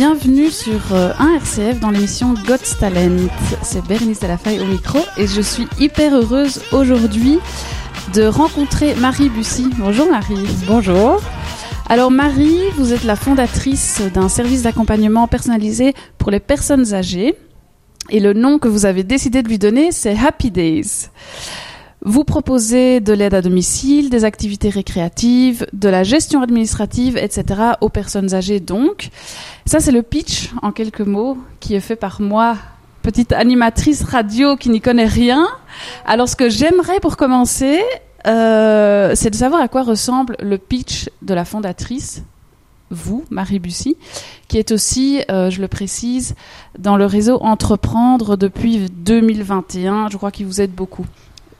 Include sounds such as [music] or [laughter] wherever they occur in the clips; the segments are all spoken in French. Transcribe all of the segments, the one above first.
Bienvenue sur euh, 1RCF dans l'émission God's Talent. C'est Bérénice Delafaye au micro et je suis hyper heureuse aujourd'hui de rencontrer Marie Bussy. Bonjour Marie. Bonjour. Alors Marie, vous êtes la fondatrice d'un service d'accompagnement personnalisé pour les personnes âgées et le nom que vous avez décidé de lui donner c'est Happy Days. Vous proposez de l'aide à domicile, des activités récréatives, de la gestion administrative, etc. aux personnes âgées donc. Ça c'est le pitch en quelques mots qui est fait par moi, petite animatrice radio qui n'y connaît rien. Alors ce que j'aimerais pour commencer, euh, c'est de savoir à quoi ressemble le pitch de la fondatrice, vous, Marie Bussy, qui est aussi, euh, je le précise, dans le réseau Entreprendre depuis 2021. Je crois qu'il vous aide beaucoup.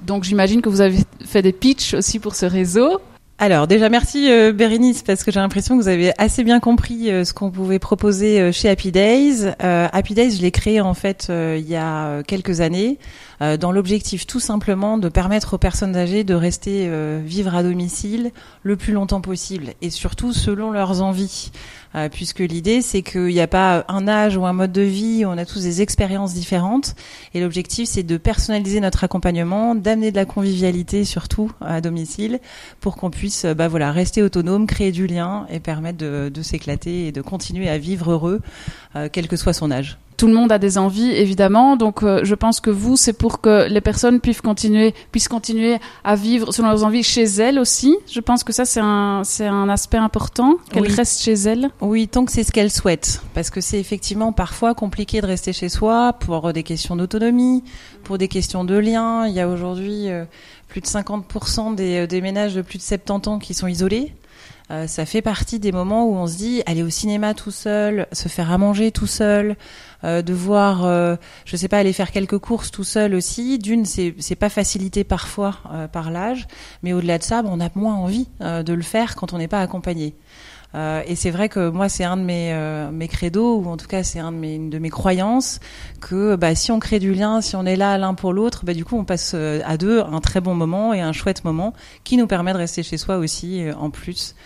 Donc j'imagine que vous avez fait des pitchs aussi pour ce réseau. Alors déjà merci euh, Bérénice parce que j'ai l'impression que vous avez assez bien compris euh, ce qu'on pouvait proposer euh, chez Happy Days. Happy Days, je l'ai créé en fait il y a quelques années dans l'objectif tout simplement de permettre aux personnes âgées de rester euh, vivre à domicile le plus longtemps possible et surtout selon leurs envies. Euh, puisque l'idée c'est qu'il n'y a pas un âge ou un mode de vie, on a tous des expériences différentes et l'objectif c'est de personnaliser notre accompagnement, d'amener de la convivialité surtout à domicile pour qu'on puisse euh, bah voilà rester autonome, créer du lien et permettre de, s'éclater et de continuer à vivre heureux euh, quel que soit son âge. Tout le monde a des envies, évidemment. Donc, euh, je pense que vous, c'est pour que les personnes puissent continuer, puissent continuer à vivre selon leurs envies chez elles aussi. Je pense que ça, c'est un, c'est un aspect important, qu'elles Oui. restent chez elles. Oui, tant que c'est ce qu'elle souhaite, parce que c'est effectivement parfois compliqué de rester chez soi pour des questions d'autonomie, pour des questions de lien. Il y a aujourd'hui euh, plus de 50% des, euh, des ménages de plus de 70 ans qui sont isolés. Euh, ça fait partie des moments où on se dit aller au cinéma tout seul, se faire à manger tout seul, euh, devoir, euh, je sais pas, aller faire quelques courses tout seul aussi. D'une, c'est pas facilité parfois euh, par l'âge, mais au-delà de ça, on a moins envie euh, de le faire quand on n'est pas accompagné. Euh, et c'est vrai que moi, c'est un de mes, euh, mes credos, ou en tout cas, c'est un de mes, une de mes croyances, que bah, si on crée du lien, si on est là l'un pour l'autre, bah, du coup, on passe à deux un très bon moment et un chouette moment qui nous permet de rester chez soi aussi, en plus,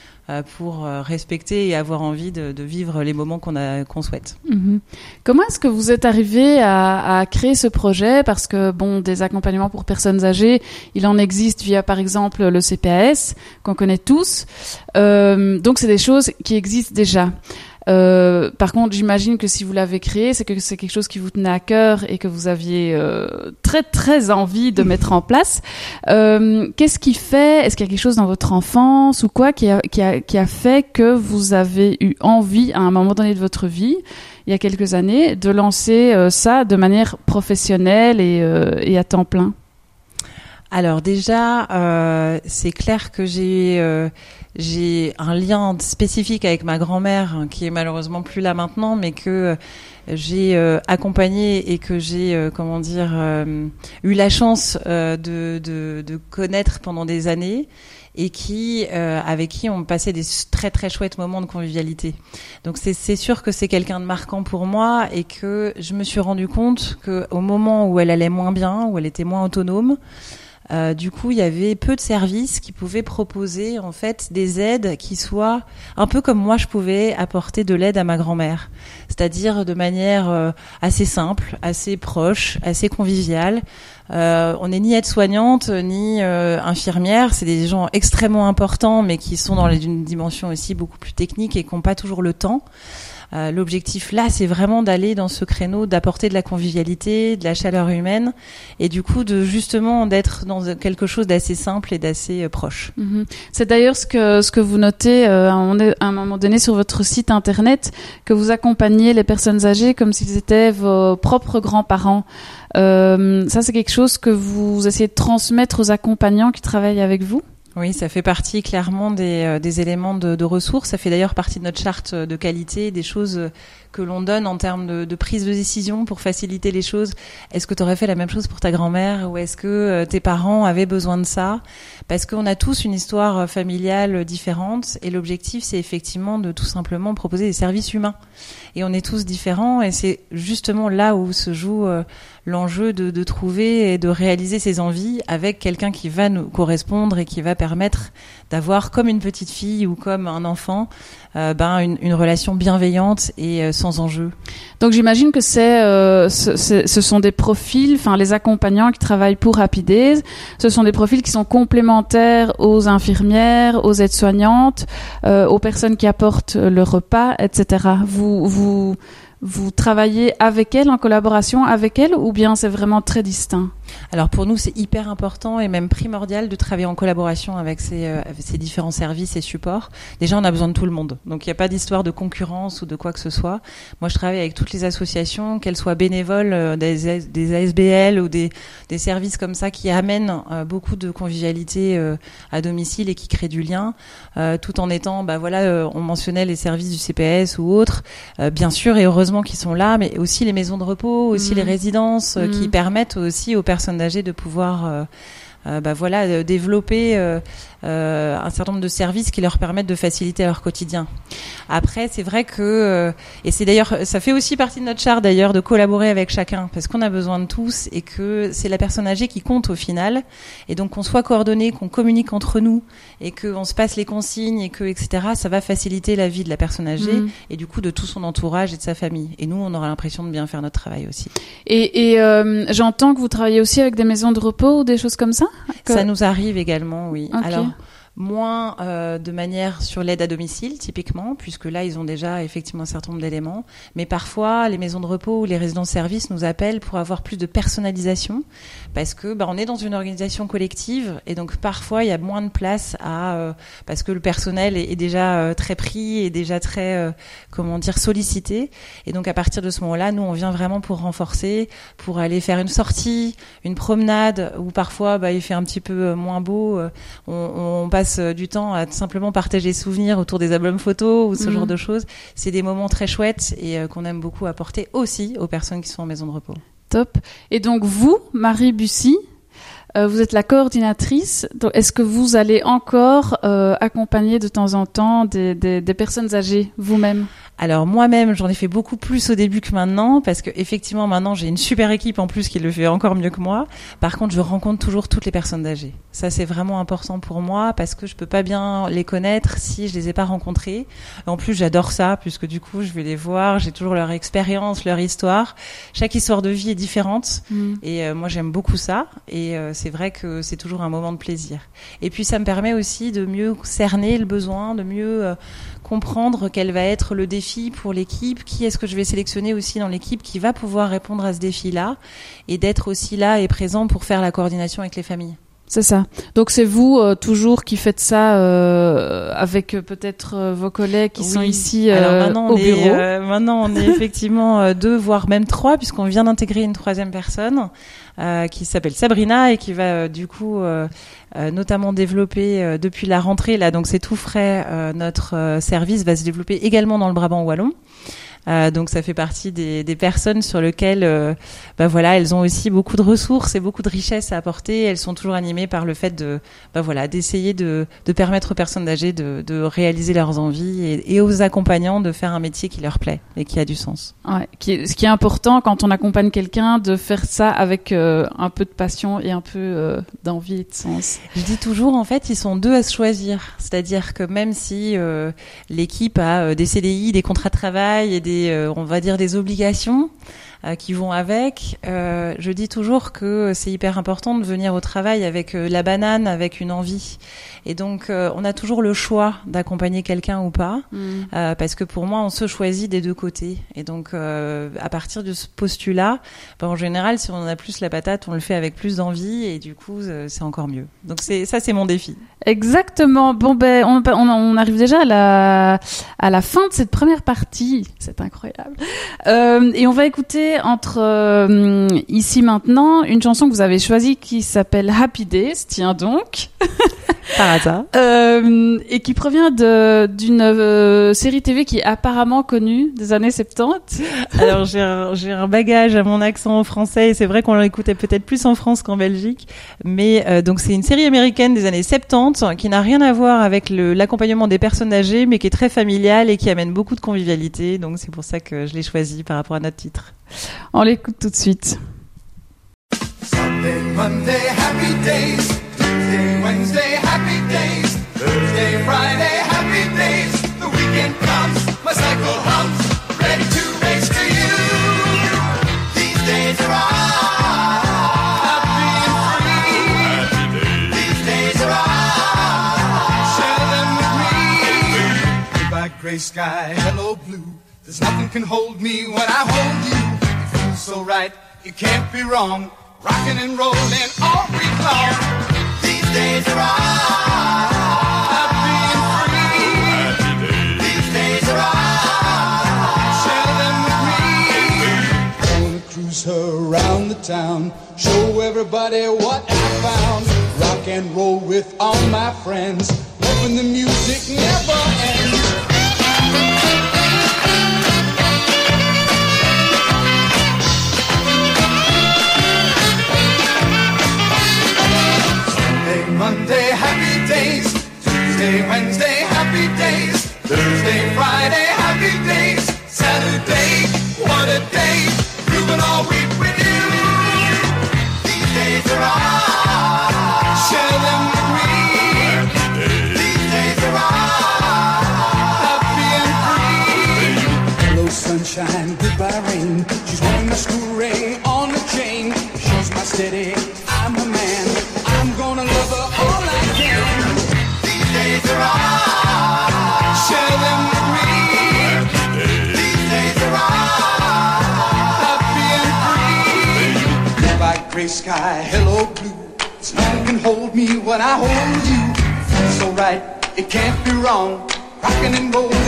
pour euh, respecter et avoir envie de, de vivre les moments qu'on qu'on souhaite. Mhm. Comment est-ce que vous êtes arrivé à, à créer ce projet? Parce que bon, des accompagnements pour personnes âgées, il en existe via par exemple le CPAS qu'on connaît tous. Euh, donc c'est des choses qui existent déjà. Euh, par contre, j'imagine que si vous l'avez créé, c'est que c'est quelque chose qui vous tenait à cœur et que vous aviez euh, très très envie de mettre en place. Euh, Qu'est-ce qui fait Est-ce qu'il y a quelque chose dans votre enfance ou quoi qui a, qui a, qui a fait que vous avez eu envie à un moment donné de votre vie il y a quelques années, de lancer euh, ça de manière professionnelle et, euh, et à temps plein? Alors déjà, euh, c'est clair que j'ai j'ai un lien spécifique avec ma grand-mère hein, qui est malheureusement plus là maintenant, mais que euh, j'ai euh, accompagné et que j'ai euh, comment dire euh, eu la chance euh, de, de, de connaître pendant des années et qui avec qui on passait des très très chouettes moments de convivialité. Donc c'est sûr que c'est quelqu'un de marquant pour moi et que je me suis rendu compte que au moment où elle allait moins bien, où elle était moins autonome, euh, du coup, il y avait peu de services qui pouvaient proposer en fait des aides qui soient un peu comme moi je pouvais apporter de l'aide à ma grand-mère, c'est-à-dire de manière euh, assez simple, assez proche, assez conviviale. Euh, on n'est ni aide-soignante ni euh, infirmière, c'est des gens extrêmement importants, mais qui sont dans une dimension aussi beaucoup plus technique et qui n'ont pas toujours le temps. Euh, L'objectif là, c'est vraiment d'aller dans ce créneau, d'apporter de la convivialité, de la chaleur humaine, et du coup de justement d'être dans quelque chose d'assez simple et d'assez euh, proche. Mhm. C'est d'ailleurs ce que, ce que vous notez euh, à, un moment donné- sur votre site internet, que vous accompagnez les personnes âgées comme s'ils étaient vos propres grands-parents. Euh, ça, c'est quelque chose que vous essayez de transmettre aux accompagnants qui travaillent avec vous? Oui, ça fait partie clairement des, des éléments de, de, ressources. Ça fait d'ailleurs partie de notre charte de qualité, des choses que l'on donne en termes de, prise de décision pour faciliter les choses. Est-ce que tu aurais fait la même chose pour ta grand-mère ou est-ce que tes parents avaient besoin de ça? Parce qu'on a tous une histoire familiale différente et l'objectif, c'est effectivement de tout simplement proposer des services humains. Et on est tous différents et c'est justement là où se joue l'enjeu de, trouver et de réaliser ses envies avec quelqu'un qui va nous correspondre et qui va permettre d'avoir comme une petite fille ou comme un enfant euh, ben une, relation bienveillante et euh, sans enjeu. Donc j'imagine que c'est euh, ce, sont des profils, enfin les accompagnants qui travaillent pour Days, ce sont des profils qui sont complémentaires aux infirmières, aux aides-soignantes, euh, aux personnes qui apportent le repas, etc. Vous vous vous travaillez avec elle, en collaboration avec elle, ou bien c'est vraiment très distinct? Alors pour nous, c'est hyper important et même primordial de travailler en collaboration avec ces, euh, ces différents services et supports. Déjà, on a besoin de tout le monde. Donc il n'y a pas d'histoire de concurrence ou de quoi que ce soit. Moi, je travaille avec toutes les associations, qu'elles soient bénévoles, euh, des, des, ASBL ou des, des, services comme ça qui amènent euh, beaucoup de convivialité euh, à domicile et qui créent du lien, euh, tout en étant, bah voilà, euh, on mentionnait les services du CPS ou autres, bien sûr et heureusement qui sont là, mais aussi les maisons de repos, aussi mmh. les résidences mmh. qui permettent aussi aux personnes âgées de pouvoir euh, euh, bah voilà, développer euh, euh, un certain nombre de services qui leur permettent de faciliter leur quotidien. Après, c'est vrai que euh, et c'est d'ailleurs ça fait aussi partie de notre charte d'ailleurs de collaborer avec chacun parce qu'on a besoin de tous et que c'est la personne âgée qui compte au final et donc qu'on soit coordonné, qu'on communique entre nous et qu'on se passe les consignes et que etc. Ça va faciliter la vie de la personne âgée mmh. et du coup de tout son entourage et de sa famille. Et nous, on aura l'impression de bien faire notre travail aussi. Et, et euh, j'entends que vous travaillez aussi avec des maisons de repos ou des choses comme ça? Que... Ça nous arrive également, oui. Okay. Alors moins euh, de manière sur l'aide à domicile typiquement, puisque là ils ont déjà effectivement un certain nombre d'éléments, mais parfois les maisons de repos ou les résidences-services nous appellent pour avoir plus de personnalisation, parce que bah, on est dans une organisation collective et donc parfois il y a moins de place à euh, parce que le personnel est, est déjà euh, très pris et déjà très euh, comment dire sollicité, et donc à partir de ce moment-là nous on vient vraiment pour renforcer, pour aller faire une sortie, une promenade, ou parfois bah, il fait un petit peu moins beau, on, on passe passe du temps à simplement partager des souvenirs autour des albums photos ou ce mmh. genre de choses. C'est des moments très chouettes et euh, qu'on aime beaucoup apporter aussi aux personnes qui sont en maison de repos. Top. Et donc vous, Marie Bussy, euh, vous êtes la coordinatrice. Est-ce que vous allez encore euh, accompagner de temps en temps des, des, des personnes âgées vous-même? Alors moi-même, j'en ai fait beaucoup plus au début que maintenant, parce que effectivement maintenant j'ai une super équipe en plus qui le fait encore mieux que moi. Par contre, je rencontre toujours toutes les personnes âgées. Ça c'est vraiment important pour moi parce que je peux pas bien les connaître si je les ai pas rencontrées. En plus, j'adore ça puisque du coup, je vais les voir, j'ai toujours leur expérience, leur histoire. Chaque histoire de vie est différente mmh. et euh, moi j'aime beaucoup ça. Et euh, c'est vrai que c'est toujours un moment de plaisir. Et puis ça me permet aussi de mieux cerner le besoin, de mieux euh, comprendre quel va être le défi pour l'équipe, qui est-ce que je vais sélectionner aussi dans l'équipe qui va pouvoir répondre à ce défi-là, et d'être aussi là et présent pour faire la coordination avec les familles. C'est ça. Donc c'est vous euh, toujours qui faites ça euh, avec euh, peut-être vos collègues qui oui. sont ici maintenant, au on bureau. Est, maintenant on est effectivement deux voire même trois puisqu'on vient d'intégrer une troisième personne qui s'appelle Sabrina et qui va du coup notamment développer depuis la rentrée là donc c'est tout frais notre service va se développer également dans le Brabant wallon. Euh, donc ça fait partie des, des personnes sur lesquelles, euh, bah voilà, elles ont aussi beaucoup de ressources et beaucoup de richesses à apporter. Elles sont toujours animées par le fait de, bah voilà, d'essayer de, de, permettre aux personnes âgées de, de réaliser leurs envies et, et, aux accompagnants de faire un métier qui leur plaît et qui a du sens. Ouais, qui est, ce qui est important quand on accompagne quelqu'un, de faire ça avec euh, un peu de passion et un peu euh, d'envie et de sens. Je dis toujours, en fait, ils sont deux à se choisir. C'est-à-dire que même si euh, l'équipe a des CDI, des contrats de travail et des euh, on va dire, des obligations qui vont avec. Euh, je dis toujours que c'est hyper important de venir au travail avec euh, la banane, avec une envie. Et donc, euh, on a toujours le choix d'accompagner quelqu'un ou pas, mm. Euh, parce que pour moi, on se choisit des deux côtés. Et donc, à partir de ce postulat, ben, en général, si on a plus la patate, on le fait avec plus d'envie, et du coup, c'est encore mieux. Donc, c'est ça, c'est mon défi. Exactement. Bon, ben, on, on, on, arrive déjà à la, à la fin de cette première partie. C'est incroyable. et on va écouter entre euh, ici maintenant une chanson que vous avez choisie qui s'appelle Happy Days, tiens donc, [laughs] Par hasard. euh, et qui provient d'une euh, série TV qui est apparemment connue des années 70. [laughs] Alors j'ai un, un bagage à mon accent français et c'est vrai qu'on l'écoutait peut-être plus en France qu'en Belgique. Mais euh, donc c'est une série américaine des années 70 qui n'a rien à voir avec l'accompagnement des personnes âgées mais qui est très familiale et qui amène beaucoup de convivialité. Donc c'est pour ça que je l'ai choisi par rapport à notre titre. On l'écoute tout de suite. Sunday, Monday, happy days. Tuesday, Wednesday, happy days. Thursday, Friday, happy days. The weekend comes, my cycle hums, ready to race to you. These days are ours. Happy free. These days are ours. Share them with me. Goodbye, gray sky, hello, blue. There's nothing can hold me when I hold you. So right, you can't be wrong. Rocking and rolling all week long. These days are. Happy and free. These days are ours. Share them with me. Gonna cruise around the town. Show everybody what I found. Rock and roll with all my friends. Hoping the music never ends. Monday, happy days. Tuesday, Wednesday, happy days. Thursday, Friday, happy days. Saturday, what a day. Grooving all week with you. These days are ours. Share them gray sky, hello, blue. Nothing can hold me when I hold you. So right, it can't be wrong. Rocking and rolling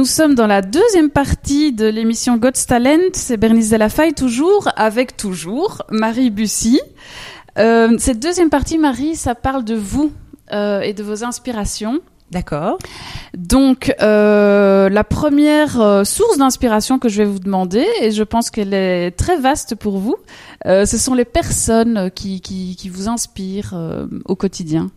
Nous sommes dans la deuxième partie de l'émission God's Talent. C'est Bernice Delafaye toujours, avec toujours Marie Bussy. Euh, cette deuxième partie, Marie, ça parle de vous euh, et de vos inspirations. D'accord. Donc, euh, la première source d'inspiration que je vais vous demander, et je pense qu'elle est très vaste pour vous, ce sont les personnes qui, qui, qui vous inspirent au quotidien.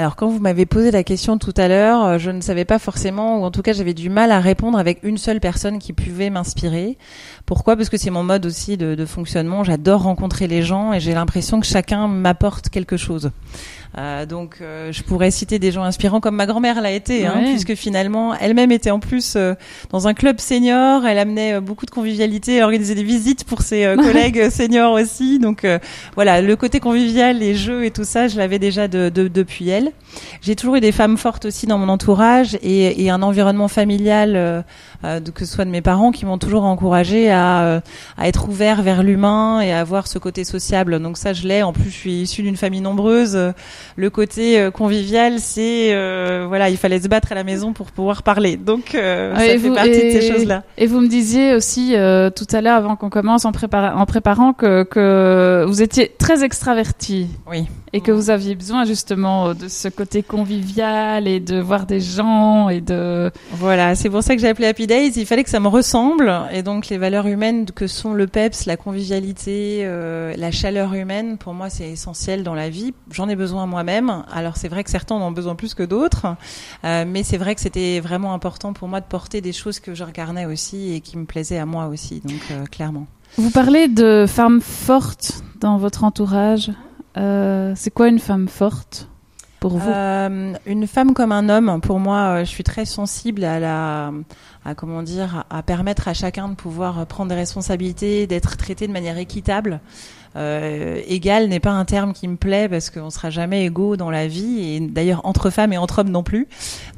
Alors quand vous m'avez posé la question tout à l'heure, euh, je ne savais pas forcément, ou en tout cas j'avais du mal à répondre avec une seule personne qui pouvait m'inspirer. Pourquoi? Parce que c'est mon mode aussi de, de fonctionnement. J'adore rencontrer les gens et j'ai l'impression que chacun m'apporte quelque chose. Euh, donc euh, je pourrais citer des gens inspirants comme ma grand-mère l'a été, hein, puisque finalement elle-même était en plus euh, dans un club senior. Elle amenait euh, beaucoup de convivialité, elle organisait des visites pour ses euh, [laughs] collègues seniors aussi. Donc euh, voilà, le côté convivial, les jeux et tout ça, je l'avais déjà de, de- depuis elle. J'ai toujours eu des femmes fortes aussi dans mon entourage et, et un environnement familial, de- que ce soit de mes parents, qui m'ont toujours encouragé à, euh, à être ouvert vers l'humain et à avoir ce côté sociable. Donc ça, je l'ai. En plus, je suis issue d'une famille nombreuse. Euh, Le côté euh, convivial, c'est euh, voilà, il fallait se battre à la maison pour pouvoir parler. Donc euh, Ouais, ça et fait vous- partie de ces choses-là. Et vous me disiez aussi euh, tout à l'heure, avant qu'on commence, en, prépara- en préparant, que, que vous étiez très extraverti Oui. et que vous aviez besoin justement euh, de ce côté convivial et de voir des gens et de... Voilà, c'est pour ça que j'ai appelé Happy Il fallait que ça me ressemble. Et donc, les valeurs humaines que sont le PEPS, la convivialité, euh, la chaleur humaine, pour moi, c'est essentiel dans la vie. J'en ai besoin moi-même. Alors, c'est vrai que certains en ont besoin plus que d'autres. Euh, mais c'est vrai que c'était vraiment important pour moi de porter des choses que je regardais aussi et qui me plaisaient à moi aussi. Donc, euh, clairement. Vous parlez de femmes fortes dans votre entourage. C'est quoi une femme forte? Pour vous Euh, une femme comme un homme, pour moi, euh, je suis très sensible à la, à comment dire, à permettre à chacun de pouvoir prendre des responsabilités, d'être traité de manière équitable. Euh, égal n'est pas un terme qui me plaît parce qu'on sera jamais égaux dans la vie et d'ailleurs entre femmes et entre hommes non plus.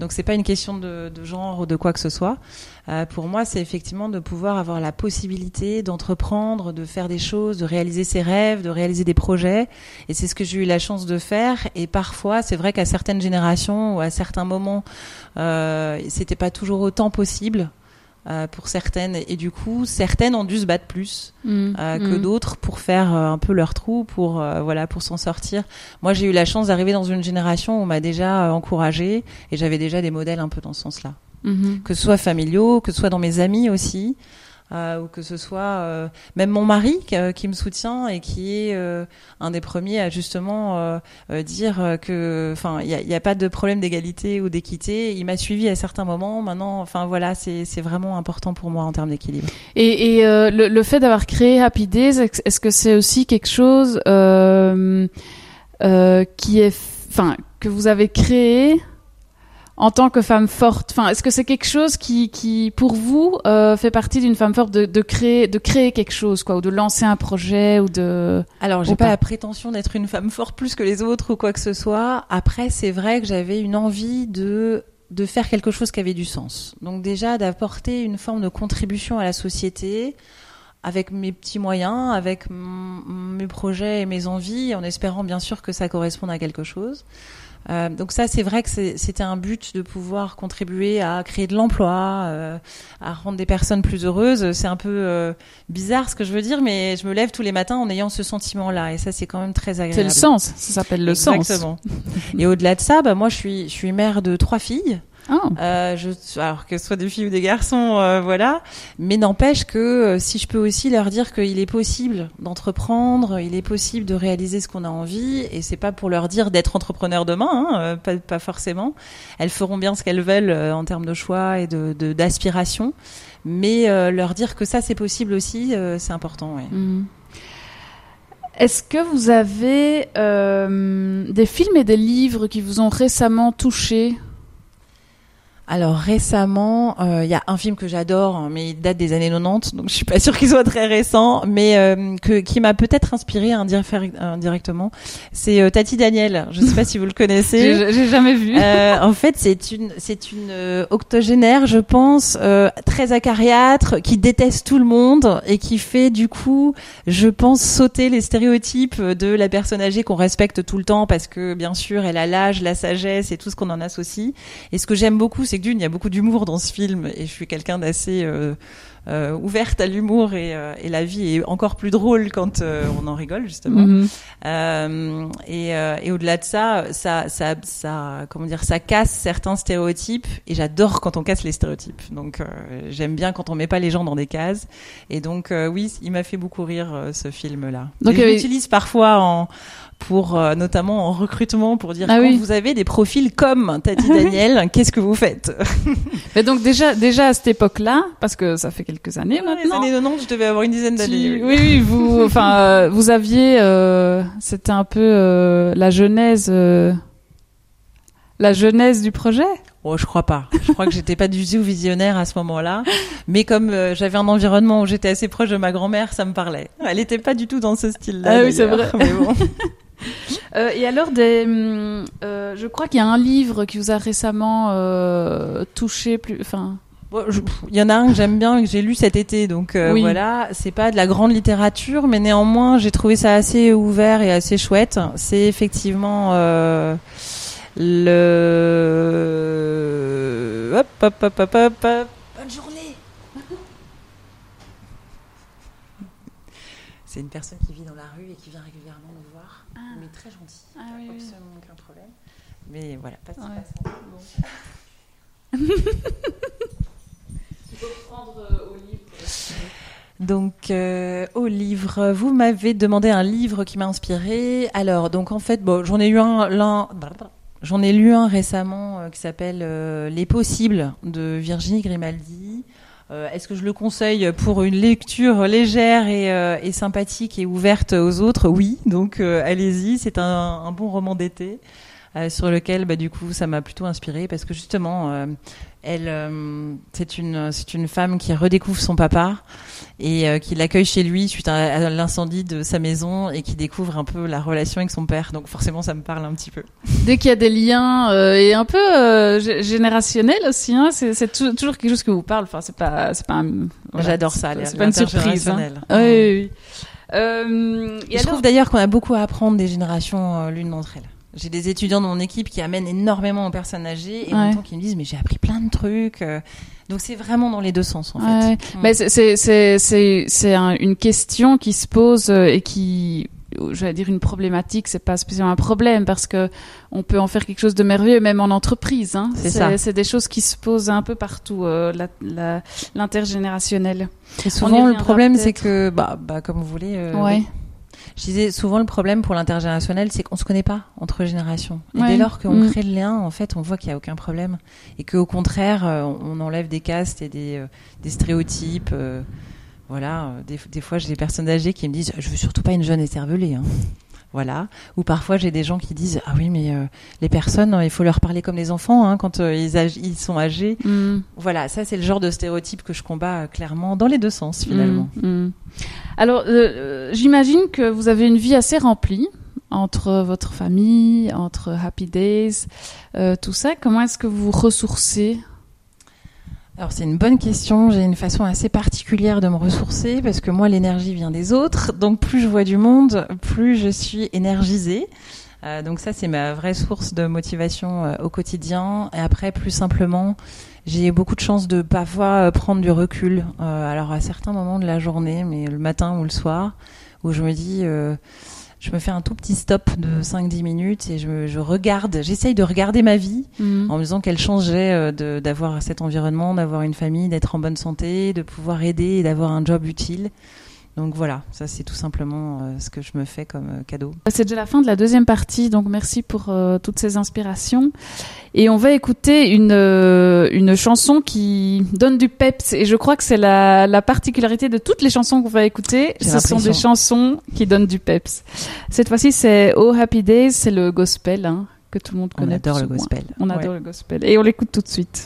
Donc c'est pas une question de, de, genre ou de quoi que ce soit. Euh, pour moi, c'est effectivement de pouvoir avoir la possibilité d'entreprendre, de faire des choses, de réaliser ses rêves, de réaliser des projets. Et c'est ce que j'ai eu la chance de faire. Et parfois, c'est vrai qu'à certaines générations ou à certains moments, euh, c'était pas toujours autant possible. Euh, pour certaines et du coup certaines ont dû se battre plus Mm. euh, que Mm. d'autres pour faire euh, un peu leur trou pour euh, voilà pour s'en sortir moi j'ai eu la chance d'arriver dans une génération où on m'a déjà encouragée et j'avais déjà des modèles un peu dans ce sens-là Mhm. que ce soit familiaux que ce soit dans mes amis aussi ou que ce soit euh, même mon mari qui, euh, qui me soutient et qui est euh, un des premiers à justement euh, euh, dire euh, que enfin il n'y a, a pas de problème d'égalité ou d'équité. Il m'a suivi à certains moments. Maintenant enfin voilà c'est vraiment important pour moi en termes d'équilibre. Et, et euh, le, le fait d'avoir créé Happy Days, est-ce que c'est aussi quelque chose euh, euh, qui est, enfin, que vous avez créé en tant que femme forte Enfin, est-ce que c'est quelque chose qui, qui pour vous, euh, fait partie d'une femme forte de, de créer, de créer quelque chose, quoi, ou de lancer un projet, ou de Alors, j'ai pas? pas. la prétention d'être une femme forte plus que les autres ou quoi que ce soit. Après, c'est vrai que j'avais une envie de de faire quelque chose qui avait du sens. Donc déjà d'apporter une forme de contribution à la société avec mes petits moyens, avec mes projets et mes envies, en espérant bien sûr que ça corresponde à quelque chose. Euh, donc ça, c'est vrai que c'était un but de pouvoir contribuer à créer de l'emploi, euh, à rendre des personnes plus heureuses. C'est un peu euh, bizarre ce que je veux dire, mais je me lève tous les matins en ayant ce sentiment-là, et ça, c'est quand même très agréable. c'est le sens. Ça s'appelle le sens. Exactement. et au-delà de ça, bah, moi, je suis, je suis mère de trois filles. Ah. Euh, je, alors que ce soit des filles ou des garçons, euh, voilà. Mais n'empêche que euh, si je peux aussi leur dire qu'il est possible d'entreprendre, il est possible de réaliser ce qu'on a envie, et c'est pas pour leur dire d'être entrepreneur demain, hein, pas, pas forcément. Elles feront bien ce qu'elles veulent euh, en termes de choix et de de- d'aspiration, mais euh, leur dire que ça c'est possible aussi, euh, c'est important. Ouais. Mhm. Est-ce que vous avez euh, des films et des livres qui vous ont récemment touché? Alors récemment, euh, il y a un film que j'adore, hein, mais il date des années 90, donc je suis pas sûre [laughs] qu'il soit très récent, mais euh, que, qui m'a peut-être inspiré indirect- indirectement. C'est euh, Tati Daniel. Je sais pas si vous le connaissez. [laughs] J'ai j'ai jamais vu. Euh, en fait, c'est une c'est une euh, octogénaire, je pense, euh, très acariâtre, qui déteste tout le monde et qui fait du coup, je pense, sauter les stéréotypes de la personne âgée qu'on respecte tout le temps parce que bien sûr, elle a l'âge, la sagesse et tout ce qu'on en associe. Et ce que j'aime beaucoup, c'est que d'une, il y a beaucoup d'humour dans ce film et je suis quelqu'un d'assez euh, euh, ouverte à l'humour et, euh, et la vie est encore plus drôle quand euh, on en rigole justement. Mhm. Euh, et, et au-delà de ça, ça, ça, ça, comment dire, ça casse certains stéréotypes. Et j'adore quand on casse les stéréotypes. Donc j'aime bien quand on met pas les gens dans des cases. Et donc oui, il m'a fait beaucoup rire ce film-là. Donc, je l'utilise parfois en pour euh, notamment en recrutement pour dire Ah quand oui. vous avez des profils comme Tati Daniel, [laughs] qu'est-ce que vous faites? Mais donc déjà, déjà à cette époque-là, parce que ça fait quelques années les maintenant. années 90, je devais avoir une dizaine tu- d'années. oui, oui, vous, [laughs] enfin, euh, vous aviez, euh, c'était un peu euh, la genèse, euh, la genèse du projet? Oh, je crois pas. Je crois que j'étais pas du tout visionnaire à ce moment-là. Mais comme euh, j'avais un environnement où j'étais assez proche de ma grand-mère, ça me parlait. Elle était pas du tout dans ce style-là. Ah oui, c'est vrai. Mais bon. [laughs] [laughs] Euh, et alors, des, hum, euh, je crois qu'il y a un livre qui vous a récemment euh, touché, plus, enfin. Bon, je- pff, Il y en a un que j'aime bien et que j'ai lu cet été, donc euh, Oui. voilà. C'est pas de la grande littérature, mais néanmoins j'ai trouvé ça assez ouvert et assez chouette. C'est effectivement euh, le hop hop hop hop hop. hop. Bonne journée. C'est une personne qui vit dans la rue et qui vient régulièrement nous voir, mais très gentille. Ah oui, oui. Absolument aucun problème. Mais voilà, pas de Ouais. passe- Donc, euh, au livre, vous m'avez demandé un livre qui m'a inspiré. Alors, donc en fait, bon, j'en ai eu un, l'un, j'en ai lu un récemment euh, qui s'appelle euh, Les Possibles de Virginie Grimaldi. Euh, Est-ce que je le conseille pour une lecture légère et, euh, et sympathique et ouverte aux autres? Oui, donc euh, allez-y. C'est un, un bon roman d'été. Euh, sur lequel, bah, du coup, ça m'a plutôt inspiré parce que justement, euh, elle, euh, c'est une, c'est une femme qui redécouvre son papa et euh, qui l'accueille chez lui suite à, à l'incendie de sa maison et qui découvre un peu la relation avec son père. Donc forcément, ça me parle un petit peu. Dès qu'il y a des liens euh, et un peu euh, g- générationnels aussi, hein, c'est, c'est tou- toujours quelque chose que vous parle. Enfin, c'est pas, c'est pas. un- voilà, J'adore ça. C'est pas une surprise. Hein. Oui, oui, oui. Euh, et Et je alors- trouve d'ailleurs qu'on a beaucoup à apprendre des générations euh, l'une d'entre elles. J'ai des étudiants de mon équipe qui amènent énormément aux personnes âgées et en Ouais. même temps qui me disent mais j'ai appris plein de trucs. euh. Donc c'est vraiment dans les deux sens en Ouais. fait. Mais c'est c'est c'est c'est un- une question qui se pose euh, et qui je vais dire une problématique, c'est pas spécialement un problème parce que on peut en faire quelque chose de merveilleux même en entreprise. Hein. C'est ça. C'est des choses qui se posent un peu partout, euh, l'intergénérationnel. Et souvent le problème c'est que bah, bah comme vous voulez. euh, ouais. oui. Je disais souvent le problème pour l'intergénérationnel c'est qu'on se connaît pas entre générations. Et Ouais. dès lors qu'on Mm. crée le lien en fait on voit qu'il y a aucun problème et qu'au contraire euh, on enlève des castes et des euh, des stéréotypes. euh, voilà, des, des fois j'ai des personnes âgées qui me disent je veux surtout pas une jeune écervelée. Hein. Voilà. Ou parfois j'ai des gens qui disent ah oui mais euh, les personnes il faut leur parler comme les enfants hein, quand euh, ils, ils sont âgés. Mm. Voilà, ça c'est le genre de stéréotype que je combats euh, clairement dans les deux sens finalement. Mm, mm. Alors, euh, j'imagine que vous avez une vie assez remplie entre votre famille, entre Happy Days, euh, tout ça. Comment est-ce que vous vous ressourcez Alors c'est une bonne question. J'ai une façon assez particulière de me ressourcer parce que moi l'énergie vient des autres. Donc plus je vois du monde, plus je suis énergisée. Euh, donc ça c'est ma vraie source de motivation euh, au quotidien. Et après plus simplement, j'ai beaucoup de chance de parfois euh, prendre du recul. Alors à certains moments de la journée, mais le matin ou le soir, où je me dis je me fais un tout petit stop de 5-10 minutes et je, me- je regarde, j'essaye de regarder ma vie Mm. en me disant quelle chance j'ai euh, de- d'avoir cet environnement, d'avoir une famille, d'être en bonne santé, de pouvoir aider et d'avoir un job utile. Donc voilà, ça c'est tout simplement euh, ce que je me fais comme euh, cadeau. C'est déjà la fin de la deuxième partie, donc merci pour euh, toutes ces inspirations. Et on va écouter une, une chanson qui donne du peps. Et je crois que c'est la, la particularité de toutes les chansons qu'on va écouter. Ce sont des chansons qui donnent du peps. Cette fois-ci, c'est Oh Happy Days, c'est le gospel hein, que tout le monde On connaît. adore plus le moins. gospel. On Ouais. adore le gospel. Et on l'écoute tout de suite.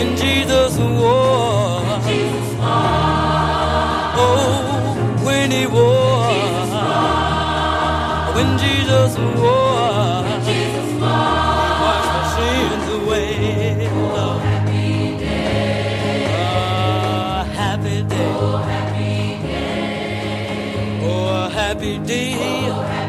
When Jesus wore. Oh, when he wore. When Jesus wore. Wash my sins away. Oh, happy day. Oh, happy day. Oh, a happy day. Oh, happy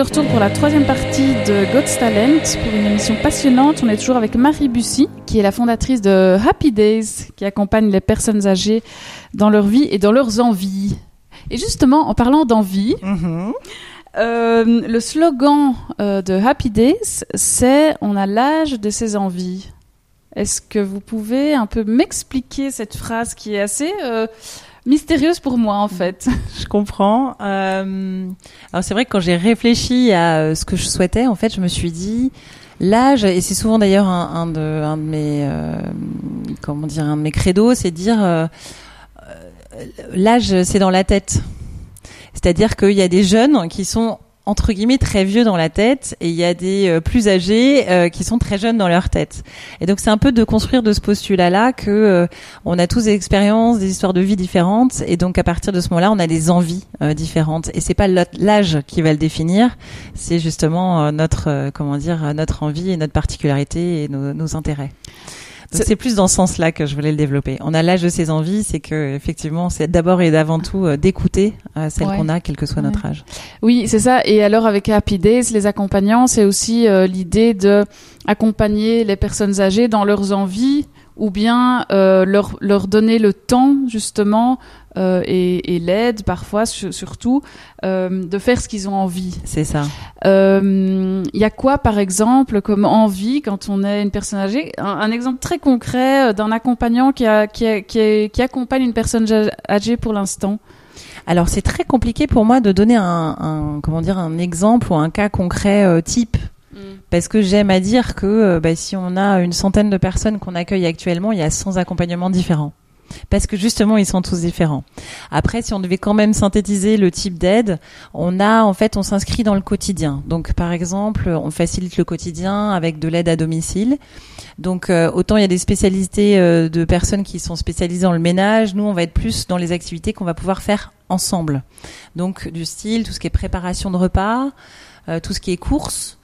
de retour pour la troisième partie de God's Talent pour une émission passionnante. On est toujours avec Marie Bussy, qui est la fondatrice de Happy Days, qui accompagne les personnes âgées dans leur vie et dans leurs envies. Et justement, en parlant d'envie, Mhm. euh, le slogan euh, de Happy Days, c'est On a l'âge de ses envies. Est-ce que vous pouvez un peu m'expliquer cette phrase qui est assez euh, mystérieuse pour moi en fait [laughs] Je comprends. Euh, alors c'est vrai que quand j'ai réfléchi à euh, ce que je souhaitais, en fait, je me suis dit l'âge, et c'est souvent d'ailleurs un, de, mes, euh, comment dire, un de mes credos, c'est dire l'âge, c'est dans la tête. C'est-à-dire qu'il y a des jeunes qui sont entre guillemets très vieux dans la tête et il y a des euh, plus âgés euh, qui sont très jeunes dans leur tête. Et donc c'est un peu de construire de ce postulat-là que euh, on a tous des expériences, des histoires de vie différentes et donc à partir de ce moment-là, on a des envies euh, différentes et c'est pas l'âge qui va le définir, c'est justement euh, notre euh, comment dire notre envie et notre particularité et nos, nos intérêts. C'est- plus dans ce sens-là que je voulais le développer. On a l'âge de ses envies, c'est que effectivement, c'est d'abord et d'avant tout euh, d'écouter euh, celles Ouais. qu'on a, quel que soit notre âge. Oui, c'est ça. Et alors avec Happy Days, les accompagnants, c'est aussi euh, l'idée de accompagner les personnes âgées dans leurs envies ou bien euh, leur, leur donner le temps justement euh, et, et l'aide parfois su- surtout euh, de faire ce qu'ils ont envie. C'est ça. Il y a quoi par exemple comme envie quand on est une personne âgée? Un, un exemple très concret d'un accompagnant qui, a, qui, a- qui, a- qui accompagne une personne âgée pour l'instant. Alors c'est très compliqué pour moi de donner un, un- comment dire un exemple ou un cas concret euh, type parce que j'aime à dire que euh, bah, si on a une centaine de personnes qu'on accueille actuellement, il y a 100 accompagnements différents. Parce que justement, ils sont tous différents. Après, si on devait quand même synthétiser le type d'aide, on a en fait, on s'inscrit dans le quotidien. Donc, par exemple, on facilite le quotidien avec de l'aide à domicile. Donc, euh, autant il y a des spécialités euh, de personnes qui sont spécialisées dans le ménage, nous, on va être plus dans les activités qu'on va pouvoir faire ensemble. Donc, du style, tout ce qui est préparation de repas, tout ce qui est courses,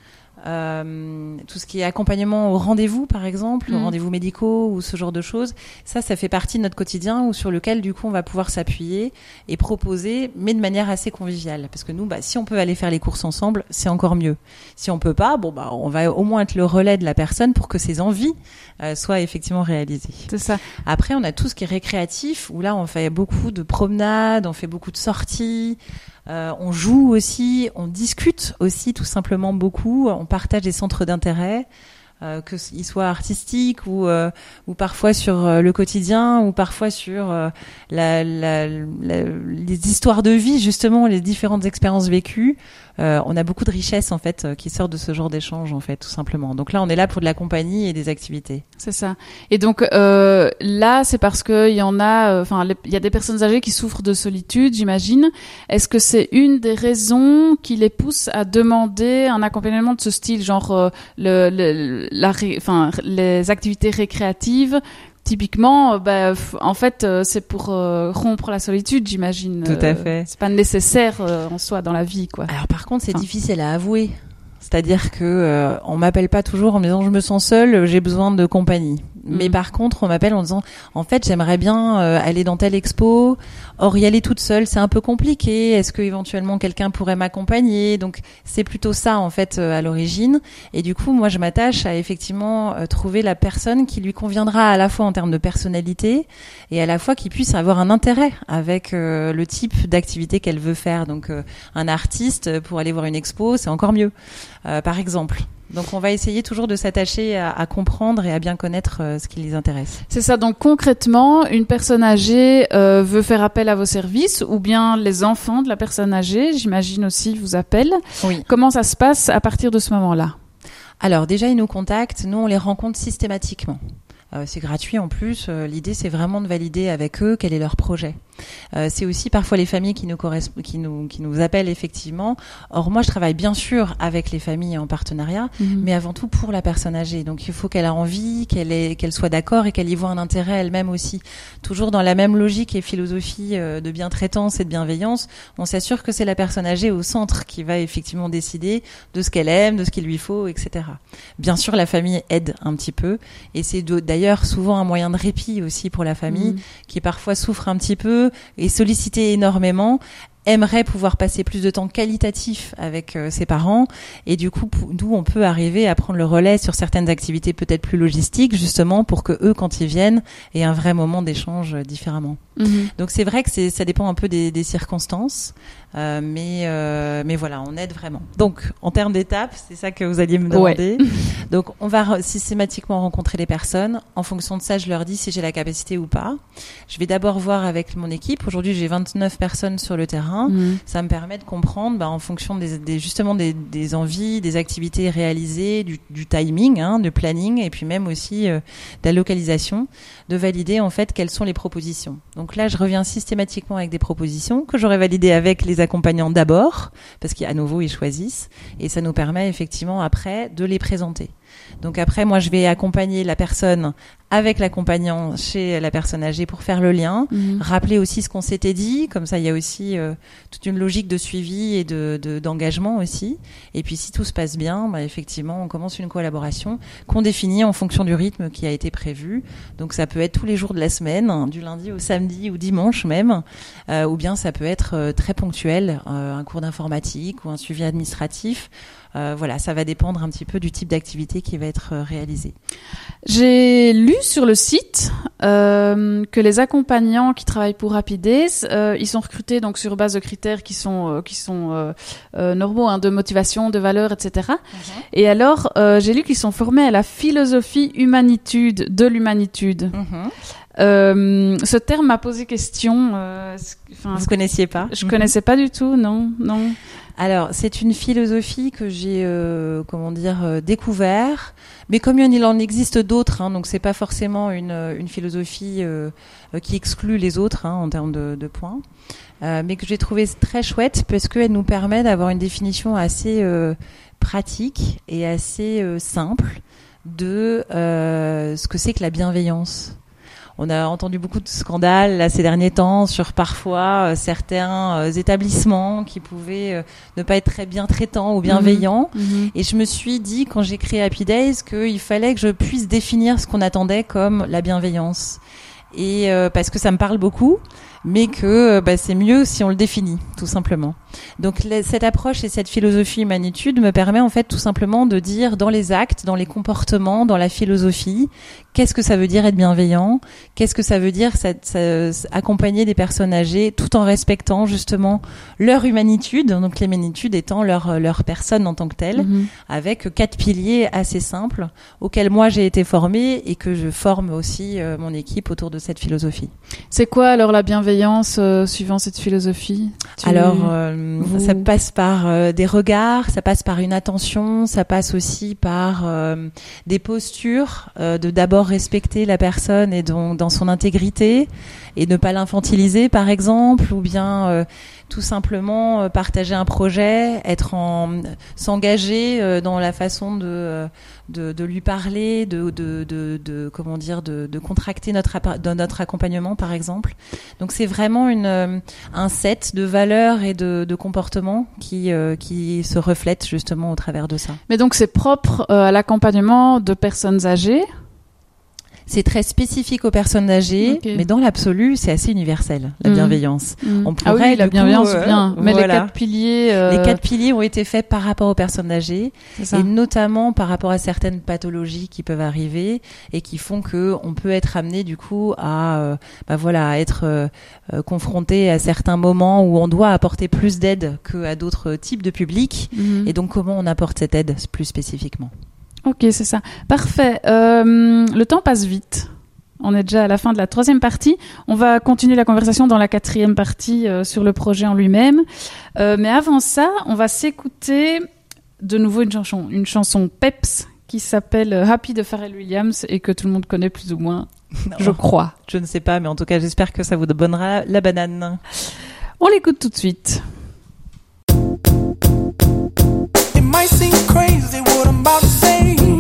euh, tout ce qui est accompagnement au rendez-vous, par exemple, aux Mhm. rendez-vous médicaux ou ce genre de choses. Ça, ça fait partie de notre quotidien ou sur lequel, du coup, on va pouvoir s'appuyer et proposer, mais de manière assez conviviale. Parce que nous, bah, si on peut aller faire les courses ensemble, c'est encore mieux. Si on peut pas, bon, bah, on va au moins être le relais de la personne pour que ses envies euh, soient effectivement réalisées. C'est ça. Après, on a tout ce qui est récréatif, où là, on fait beaucoup de promenades, on fait beaucoup de sorties, euh, on joue aussi, on discute aussi tout simplement beaucoup, on partage des centres d'intérêt. Euh, que qu'ils soient artistiques ou euh, ou parfois sur euh, le quotidien ou parfois sur euh, la, la, la- les histoires de vie justement les différentes expériences vécues Euh, on a beaucoup de richesses en fait euh, qui sortent de ce genre d'échange en fait tout simplement donc là on est là pour de la compagnie et des activités C'est ça. Et donc là, c'est parce que il y en a, enfin, il y a des personnes âgées qui souffrent de solitude, j'imagine. Est-ce que c'est une des raisons qui les pousse à demander un accompagnement de ce style, genre le, le- la, ré- enfin, les activités récréatives? Typiquement, euh, bah, en fait, euh, c'est pour euh, rompre la solitude, j'imagine. Tout à fait. C'est pas nécessaire euh, en soi dans la vie, quoi. Alors par contre, c'est Enfin. difficile à avouer. C'est-à-dire que euh, on m'appelle pas toujours en me disant je me sens seule, j'ai besoin de compagnie. Mais Mm. par contre, on m'appelle en disant en fait j'aimerais bien euh, aller dans telle expo. Or y aller toute seule, c'est un peu compliqué. Est-ce que éventuellement quelqu'un pourrait m'accompagner? Donc c'est plutôt ça en fait euh, à l'origine. Et du coup, moi je m'attache à effectivement euh, trouver la personne qui lui conviendra à la fois en termes de personnalité et à la fois qui puisse avoir un intérêt avec euh, le type d'activité qu'elle veut faire. Donc un artiste pour aller voir une expo, c'est encore mieux, par exemple. Donc on va essayer toujours de s'attacher à, à comprendre et à bien connaître euh, ce qui les intéresse. C'est ça. Donc concrètement, une personne âgée euh, veut faire appel à vos services, ou bien les enfants de la personne âgée, j'imagine aussi, vous appellent. Oui. Comment ça se passe à partir de ce moment-là? Alors déjà ils nous contactent, nous on les rencontre systématiquement. Euh, c'est gratuit en plus. Euh, L'idée, c'est vraiment de valider avec eux quel est leur projet. Euh, c'est aussi parfois les familles qui nous, correspondent, qui, nous, qui nous appellent effectivement. Or, moi, je travaille bien sûr avec les familles en partenariat, Mhm. mais avant tout pour la personne âgée. Donc, il faut qu'elle a envie, qu'elle ait- qu'elle soit d'accord et qu'elle y voit un intérêt elle-même aussi. Toujours dans la même logique et philosophie euh, de bien-traitance et de bienveillance, on s'assure que c'est la personne âgée au centre qui va effectivement décider de ce qu'elle aime, de ce qu'il lui faut, etc. Bien sûr, la famille aide un petit peu, et c'est d'ailleurs souvent un moyen de répit aussi pour la famille Mhm. qui parfois souffre un petit peu et sollicité énormément aimerait pouvoir passer plus de temps qualitatif avec euh, ses parents et du coup d'où on peut arriver à prendre le relais sur certaines activités peut-être plus logistiques justement pour que eux quand ils viennent aient un vrai moment d'échange euh, différemment. Mhm. Donc c'est vrai que c'est ça dépend un peu des, des circonstances, euh, mais euh, mais voilà, on aide vraiment. Donc en termes d'étapes, c'est ça que vous alliez me Ouais. demander. [laughs] Donc on va systématiquement rencontrer les personnes. En fonction de ça, je leur dis si j'ai la capacité ou pas. Je vais d'abord voir avec mon équipe. Aujourd'hui, j'ai 29 personnes sur le terrain. Mhm. Ça me permet de comprendre, bah, en fonction des, des- justement des, des envies, des activités réalisées, du, du timing, hein, du planning, et puis même aussi euh, de la localisation, de valider en fait quelles sont les propositions. Donc là, je reviens systématiquement avec des propositions que j'aurais validées avec les accompagnants d'abord, parce qu'à nouveau ils choisissent, et ça nous permet effectivement après de les présenter. Donc après, moi, je vais accompagner la personne avec l'accompagnant chez la personne âgée pour faire le lien, Mhm. rappeler aussi ce qu'on s'était dit, comme ça il y a aussi euh, toute une logique de suivi et de de- d'engagement aussi. Et puis si tout se passe bien, bah, effectivement on commence une collaboration qu'on définit en fonction du rythme qui a été prévu. Donc ça peut être tous les jours de la semaine, hein, du lundi au samedi ou dimanche même, euh, ou bien ça peut être euh, très ponctuel, un cours d'informatique ou un suivi administratif. Euh, voilà, ça va dépendre un petit peu du type d'activité qui va être euh, réalisé. J'ai lu sur le site euh, que les accompagnants qui travaillent pour Rapides, euh, ils sont recrutés donc sur base de critères qui sont euh, qui sont normaux, hein, de motivation, de valeur, etc. Et alors, j'ai lu qu'ils sont formés à la philosophie humanitude de l'humanitude. Mhm. Euh, ce terme m'a posé question. euh, Vous connaissiez pas je connaissais pas du tout, non, non. Alors, c'est une philosophie que j'ai, euh, comment dire, euh, découvert. Mais comme il en existe d'autres, hein, donc c'est pas forcément une, euh, une philosophie euh, euh, qui exclut les autres hein, en termes de, de points, euh, mais que j'ai trouvé très chouette parce qu'elle nous permet d'avoir une définition assez pratique et assez simple de ce que c'est que la bienveillance. On a entendu beaucoup de scandales là, ces derniers temps sur parfois euh, certains euh, établissements qui pouvaient euh, ne pas être très bien traitants ou bienveillants. Mhm. Et je me suis dit, quand j'ai créé Happy Days, qu'il fallait que je puisse définir ce qu'on attendait comme la bienveillance. Et euh, parce que ça me parle beaucoup, mais que euh, bah, c'est mieux si on le définit, tout simplement. Donc cette approche et cette philosophie humanitude me permet en fait tout simplement de dire dans les actes, dans les comportements, dans la philosophie, qu'est-ce que ça veut dire être bienveillant, qu'est-ce que ça veut dire ça- ça- accompagner des personnes âgées tout en respectant justement leur humanitude, donc l'humanitude étant leur, leur personne en tant que telle Mhm. avec quatre piliers assez simples auxquels moi j'ai été formée et que je forme aussi euh, mon équipe autour de cette philosophie. C'est quoi alors la bienveillance? Euh, suivant cette philosophie Tu- Alors euh, vous- ça passe par euh, des regards, ça passe par une attention, ça passe aussi par des postures, de d'abord respecter la personne et donc dans son intégrité et ne pas l'infantiliser par exemple, ou bien euh, tout simplement euh, partager un projet, être en s'engager euh, dans la façon de, euh, de de lui parler, de de de, comment dire de, de contracter notre de notre accompagnement par exemple. Donc c'est vraiment une euh, un set de valeurs et de, comportements qui euh, qui se reflètent justement au travers de ça. Mais donc c'est propre à l'accompagnement de personnes âgées. C'est très spécifique aux personnes âgées, mais dans l'absolu, c'est assez universel la Mhm. bienveillance. Mm. On ah pourrait, oui, la coup, bienveillance, euh, bien. Mais les quatre piliers. euh, Les quatre piliers ont été faits par rapport aux personnes âgées et notamment par rapport à certaines pathologies qui peuvent arriver et qui font que on peut être amené du coup à euh, bah voilà à être euh, confronté à certains moments où on doit apporter plus d'aide qu'à d'autres types de publics Mhm. et donc comment on apporte cette aide plus spécifiquement? Ok, c'est ça. Parfait. Euh, le temps passe vite. On est déjà à la fin de la troisième partie. On va continuer la conversation dans la quatrième partie euh, sur le projet en lui-même. Euh, mais avant ça, on va s'écouter de nouveau une chanson, une chanson Peps qui s'appelle Happy de Pharrell Williams et que tout le monde connaît plus ou moins, je crois. Je ne sais pas, mais en tout cas, j'espère que ça vous donnera la banane. On l'écoute tout de suite. might seem crazy what I'm about to say.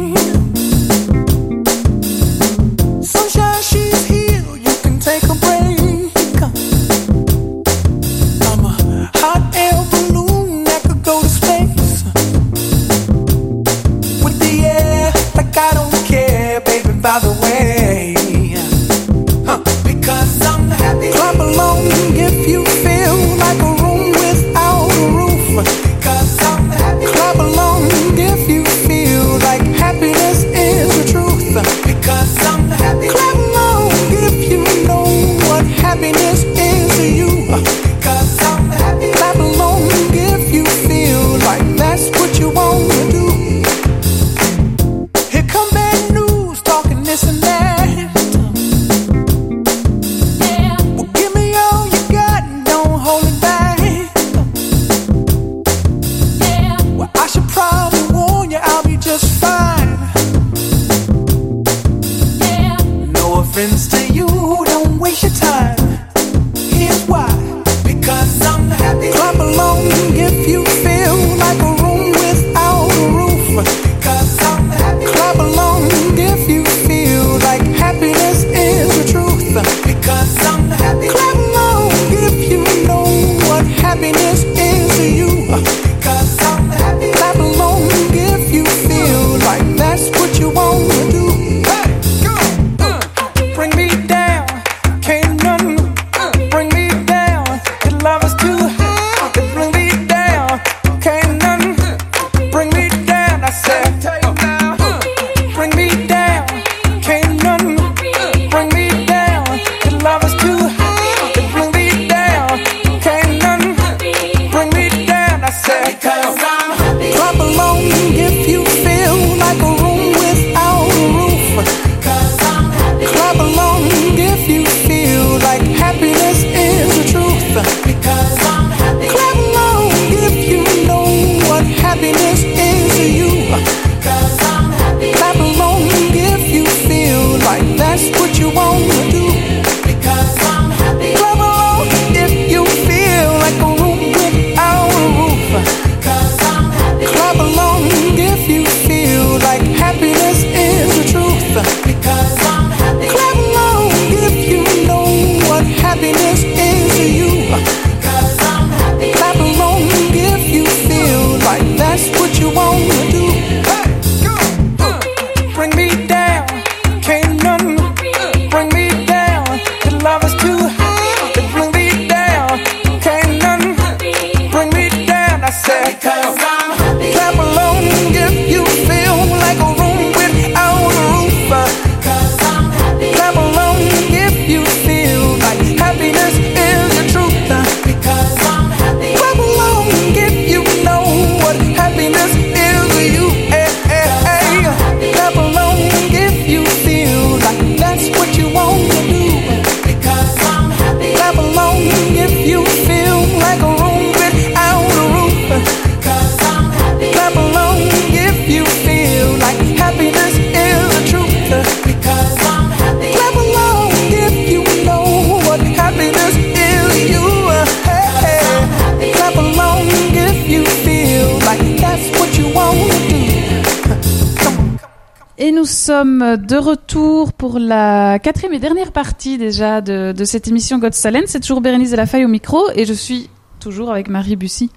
Et nous sommes de retour pour la quatrième et dernière partie déjà de, cette émission God Salem. C'est toujours Bérénice Delafaille au micro et je suis toujours avec Marie Bussy.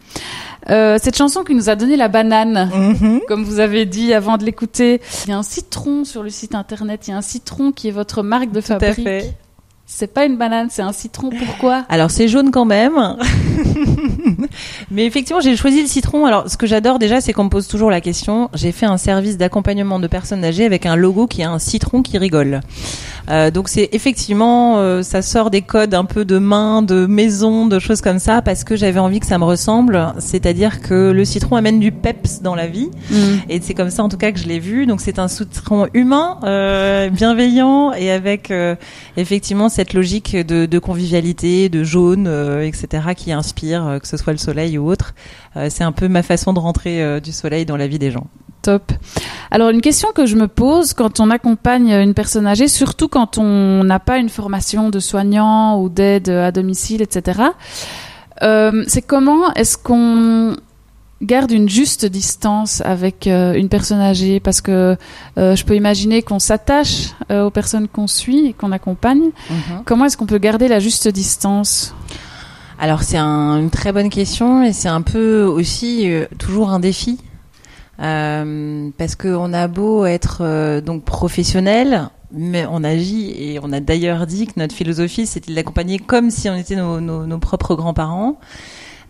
Euh, cette chanson qui nous a donné la banane, comme vous avez dit avant de l'écouter. Il y a un citron sur le site internet, il y a un citron qui est votre marque de Tout fabrique. C'est pas une banane, c'est un citron. Pourquoi? Alors c'est jaune quand même. [laughs] [laughs] Mais effectivement, j'ai choisi le citron. Alors, ce que j'adore déjà, c'est qu'on me pose toujours la question. J'ai fait un service d'accompagnement de personnes âgées avec un logo qui a un citron qui rigole. Euh, donc, c'est effectivement, euh, ça sort des codes un peu de main, de maison, de choses comme ça, parce que j'avais envie que ça me ressemble. C'est-à-dire que le citron amène du peps dans la vie, mm. et c'est comme ça en tout cas que je l'ai vu. Donc, c'est un citron humain, euh, bienveillant, et avec euh, effectivement cette logique de, de convivialité, de jaune, euh, etc., qui inspire, euh, que ce soit le soleil ou autre. Euh, c'est un peu ma façon de rentrer euh, du soleil dans la vie des gens. Top. Alors une question que je me pose quand on accompagne une personne âgée, surtout quand on n'a pas une formation de soignant ou d'aide à domicile, etc., euh, c'est comment est-ce qu'on garde une juste distance avec une personne âgée? Parce que je peux imaginer qu'on s'attache aux personnes qu'on suit et qu'on accompagne. Mhm. Comment est-ce qu'on peut garder la juste distance? Alors c'est un- une très bonne question et c'est un peu aussi euh, toujours un défi Euh, parce qu'on a beau être euh, donc professionnel, mais on agit et on a d'ailleurs dit que notre philosophie c'était de comme si on était nos propres grands-parents.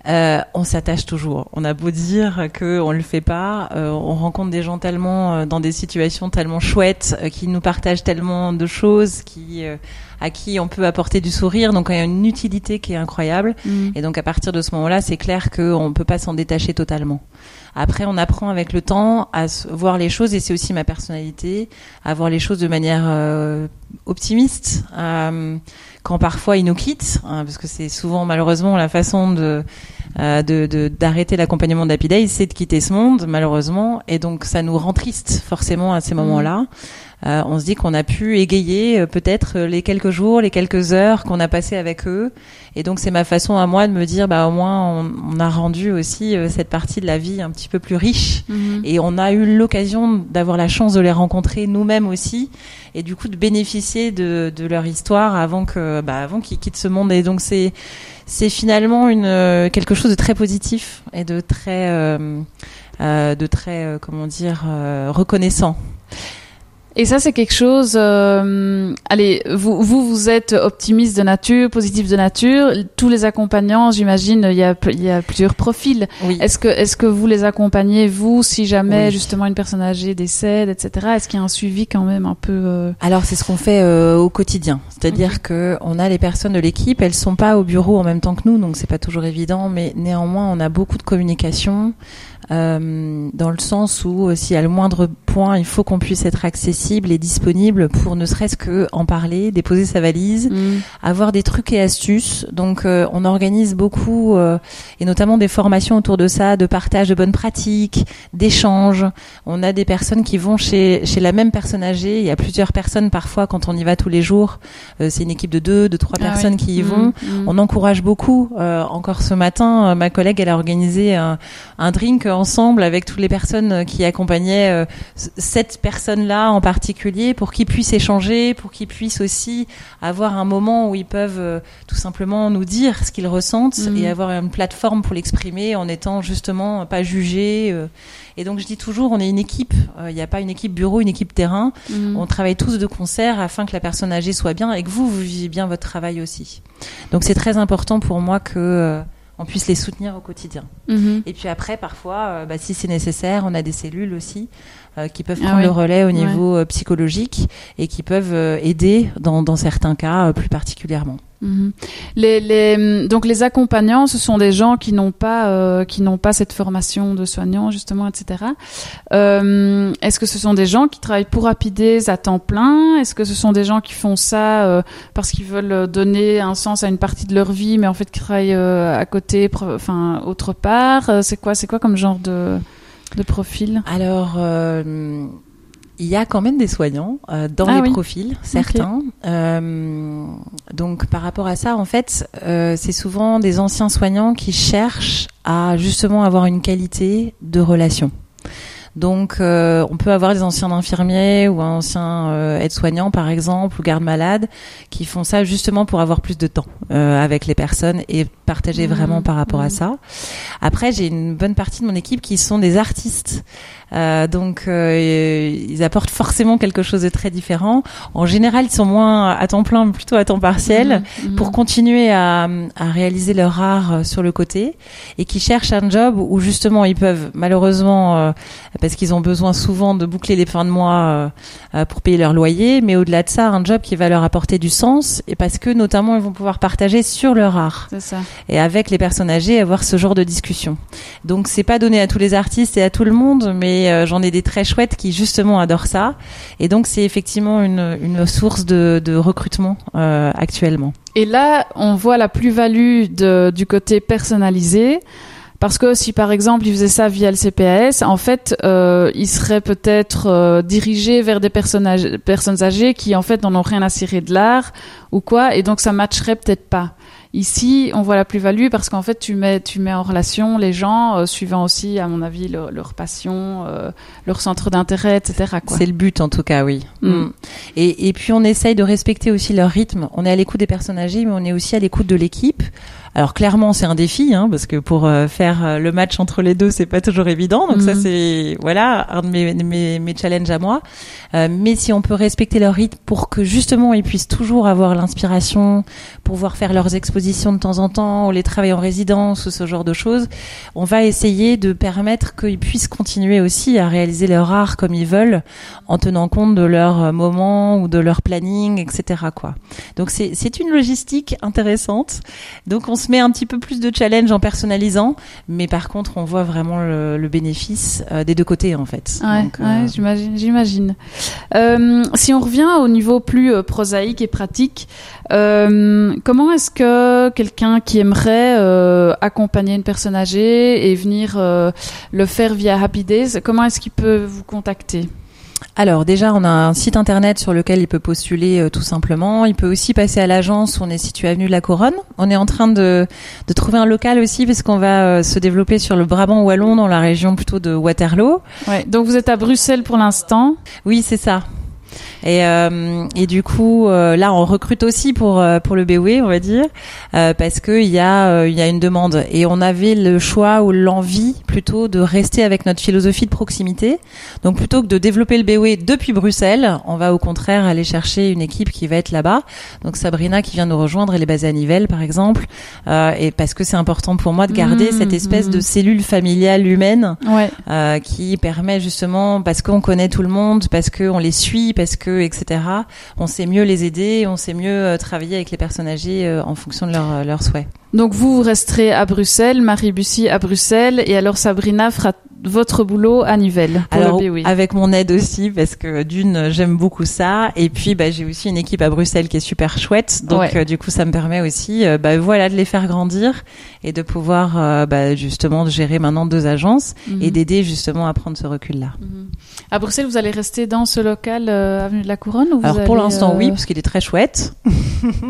Euh, on s'attache toujours. On a beau dire que on le fait pas, euh, on rencontre des gens tellement euh, dans des situations tellement chouettes, euh, qui nous partagent tellement de choses, qui euh, à qui on peut apporter du sourire. Donc il y a une utilité qui est incroyable. Et donc à partir de ce moment-là, c'est clair qu'on ne peut pas s'en détacher totalement. Après, on apprend avec le temps à voir les choses, et c'est aussi ma personnalité, à voir les choses de manière euh, optimiste. euh, quand parfois ils nous quittent, hein, parce que c'est souvent malheureusement la façon de euh, de- de- d'arrêter l'accompagnement d'Happy Days, c'est de quitter ce monde, malheureusement, et donc ça nous rend triste forcément à ces moments-là. Euh, on se dit qu'on a pu égayer euh, peut-être euh, les quelques jours, les quelques heures qu'on a passées avec eux, et donc c'est ma façon à moi de me dire, bah au moins on, on a rendu aussi euh, cette partie de la vie un petit peu plus riche, et on a eu l'occasion d'avoir la chance de les rencontrer nous-mêmes aussi, et du coup de bénéficier de, de leur histoire avant que, bah, avant qu'ils quittent ce monde. Et donc c'est c'est finalement une euh, quelque chose de très positif et de très euh, euh, de très euh, comment dire euh, reconnaissant. Et ça, c'est quelque chose. euh, allez, vous, vous, vous êtes optimiste de nature, positif de nature. Tous les accompagnants, j'imagine, il y a, il y a plusieurs profils. Oui. Est-ce que, est-ce que vous les accompagnez vous, si jamais Oui. justement une personne âgée décède, etc. Est-ce qu'il y a un suivi quand même un peu euh, Alors c'est ce qu'on fait euh, au quotidien, c'est-à-dire que on a les personnes de l'équipe, elles sont pas au bureau en même temps que nous, donc c'est pas toujours évident, mais néanmoins on a beaucoup de communication euh, dans le sens où euh, s'il y a le moindre point, il faut qu'on puisse être accessible et disponible pour ne serait-ce que en parler, déposer sa valise, hmm, avoir des trucs et astuces. Donc euh, on organise beaucoup euh, et notamment des formations autour de ça, de partage de bonnes pratiques, d'échanges. On a des personnes qui vont chez chez la même personne âgée. Il y a plusieurs personnes parfois quand on y va tous les jours. Euh, c'est une équipe de deux, de trois Ah personnes oui. qui y Hmm, vont. hmm. On encourage beaucoup. Euh, encore ce matin, ma collègue, elle a organisé un, un drink ensemble avec toutes les personnes qui accompagnaient euh, cette personne-là en particulier pour qu'ils puissent échanger, pour qu'ils puissent aussi avoir un moment où ils peuvent euh, tout simplement nous dire ce qu'ils ressentent Mhm. et avoir une plateforme pour l'exprimer en étant justement pas jugés. euh. Et donc je dis toujours, on est une équipe. Il n'y a pas une équipe bureau, une équipe terrain. Hmm. On travaille tous de concert afin que la personne âgée soit bien et que vous, vous viviez bien votre travail aussi. Donc c'est très important pour moi que on puisse les soutenir au quotidien. Mhm. Et puis après, parfois, euh, bah, si c'est nécessaire, on a des cellules aussi euh, qui peuvent Ah prendre le relais au niveau euh, psychologique et qui peuvent aider dans, dans certains cas plus particulièrement. Mhm. Les, les, donc les accompagnants, ce sont des gens qui n'ont pas euh, qui n'ont pas cette formation de soignants justement, etc. Euh, Est-ce que ce sont des gens qui travaillent pour Rapides à temps plein? Est-ce que ce sont des gens qui font ça euh, parce qu'ils veulent donner un sens à une partie de leur vie, mais en fait qui travaillent euh, à côté, enfin autre part? Euh, C'est quoi C'est quoi comme genre de de profil? Alors, euh, il y a quand même des soignants euh, dans Ah les oui. profils, certains. Euh, donc, par rapport à ça, en fait, euh, c'est souvent des anciens soignants qui cherchent à justement avoir une qualité de relation. Donc, euh, on peut avoir des anciens infirmiers ou un ancien euh, aide-soignant, par exemple, ou garde-malade, qui font ça justement pour avoir plus de temps euh, avec les personnes et partager Mhm. vraiment par rapport à Mhm. ça. Après, j'ai une bonne partie de mon équipe qui sont des artistes. Euh, donc, euh, ils apportent forcément quelque chose de très différent. En général, ils sont moins à temps plein, mais plutôt à temps partiel Mhm. pour continuer à, à réaliser leur art euh, sur le côté et qui cherchent un job où justement ils peuvent malheureusement euh, parce qu'ils ont besoin souvent de boucler les fins de mois euh, euh, pour payer leur loyer mais au-delà de ça un job qui va leur apporter du sens et parce que notamment ils vont pouvoir partager sur leur art ça. et avec les personnes âgées avoir ce genre de discussion. Donc c'est pas donné à tous les artistes et à tout le monde, mais euh, j'en ai des très chouettes qui justement adorent ça. Et donc c'est effectivement une, une source de, de recrutement euh, actuellement. Et là, on voit la plus-value du côté personnalisé Parce que si par exemple il faisait ça via le CPAS, en fait, euh, il serait peut-être euh, dirigé vers des personnes âgées, personnes âgées qui en fait n'en ont rien à cirer de l'art ou quoi, et donc ça matcherait peut-être pas. Ici, on voit la plus-value parce qu'en fait, tu mets, tu mets en relation les gens euh, suivant aussi, à mon avis, leur, leur passion, euh, leur centre d'intérêt, etc. C'est le but en tout cas, oui. Mm. Mm. Et, et puis on essaye de respecter aussi leur rythme. On est à l'écoute des personnes âgées, mais on est aussi à l'écoute de l'équipe. Alors clairement, c'est un défi, hein, parce que pour euh, faire euh, le match entre les deux, c'est pas toujours évident. Donc ça, Mhm. c'est voilà un de mes, mes, mes challenges à moi. Euh, mais si on peut respecter leur rythme pour que justement ils puissent toujours avoir l'inspiration, pouvoir faire leurs expositions de temps en temps, ou les travailler en résidence ou ce genre de choses, on va essayer de permettre qu'ils puissent continuer aussi à réaliser leur art comme ils veulent, en tenant compte de leur euh, moment ou de leur planning, etc. Quoi. Donc c'est c'est une logistique intéressante. Donc on se met un petit peu plus de challenge en personnalisant, mais par contre on voit vraiment le, le bénéfice euh, des deux côtés en fait. Ouais, euh, ouais, j'imagine. j'imagine. Euh, si on revient au niveau plus prosaïque et pratique, comment est-ce que quelqu'un qui aimerait accompagner une personne âgée et venir le faire via Happy Days, comment est-ce qu'il peut vous contacter? Alors déjà, on a un site internet sur lequel il peut postuler euh, tout simplement. Il peut aussi passer à l'agence. On est situé avenue de la Couronne. On est en train de, de trouver un local aussi parce qu'on va euh, se développer sur le Brabant wallon dans la région plutôt de Waterloo. Ouais. Donc vous êtes à Bruxelles pour l'instant? Oui, c'est ça. Et, euh, et du coup, euh, là, on recrute aussi pour euh, pour le BOE, on va dire, euh, parce que il y a euh, il y a une demande et on avait le choix ou l'envie plutôt de rester avec notre philosophie de proximité. Donc plutôt que de développer le BOE depuis Bruxelles, on va au contraire aller chercher une équipe qui va être là-bas. Donc Sabrina qui vient nous rejoindre, elle est basée à Nivelles, par exemple, euh, et parce que c'est important pour moi de garder Mmh, cette espèce mmh. de cellule familiale humaine Ouais. euh, qui permet justement parce qu'on connaît tout le monde, parce qu'on les suit, parce que etc. On sait mieux les aider, on sait mieux euh, travailler avec les personnes âgées euh, en fonction de leurs leurs souhaits. Donc vous, vous resterez à Bruxelles, Marie Bussy à Bruxelles, et alors Sabrina fera votre boulot à Nivelles pour Alors le avec mon aide aussi parce que d'une j'aime beaucoup ça et puis bah, j'ai aussi une équipe à Bruxelles qui est super chouette donc Ouais. euh, du coup ça me permet aussi euh, bah, voilà de les faire grandir et de pouvoir euh, bah, justement gérer maintenant deux agences Mhm. et d'aider justement à prendre ce recul là. Mhm. À Bruxelles, vous allez rester dans ce local euh, avenue de la Couronne ou vous Alors pour l'instant oui parce qu'il est très chouette.